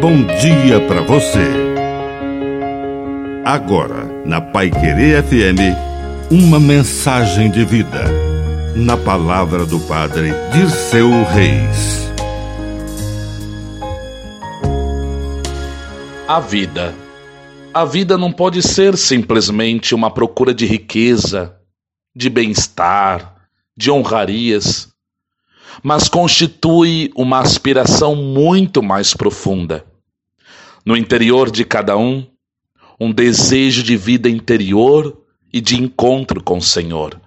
bom dia para você. Agora, na Pai Querer FM, uma mensagem de vida. Na palavra do Padre Dirceu Reis. A vida. A vida não pode ser simplesmente uma procura de riqueza, de bem-estar, de honrarias mas constitui uma aspiração muito mais profunda. No interior de cada um, um desejo de vida interior e de encontro com o Senhor.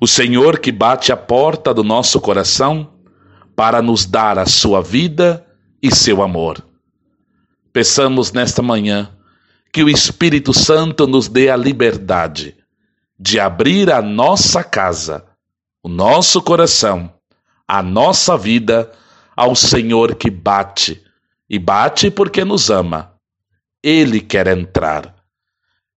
O Senhor que bate a porta do nosso coração para nos dar a sua vida e seu amor. Peçamos nesta manhã que o Espírito Santo nos dê a liberdade de abrir a nossa casa, o nosso coração a nossa vida ao Senhor que bate, e bate porque nos ama. Ele quer entrar.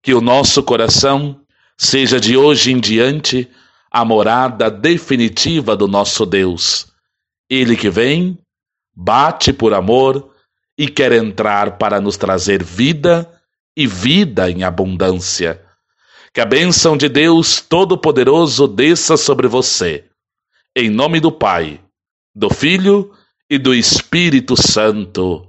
Que o nosso coração seja de hoje em diante a morada definitiva do nosso Deus. Ele que vem, bate por amor e quer entrar para nos trazer vida e vida em abundância. Que a bênção de Deus Todo-Poderoso desça sobre você em nome do Pai, do Filho e do Espírito Santo.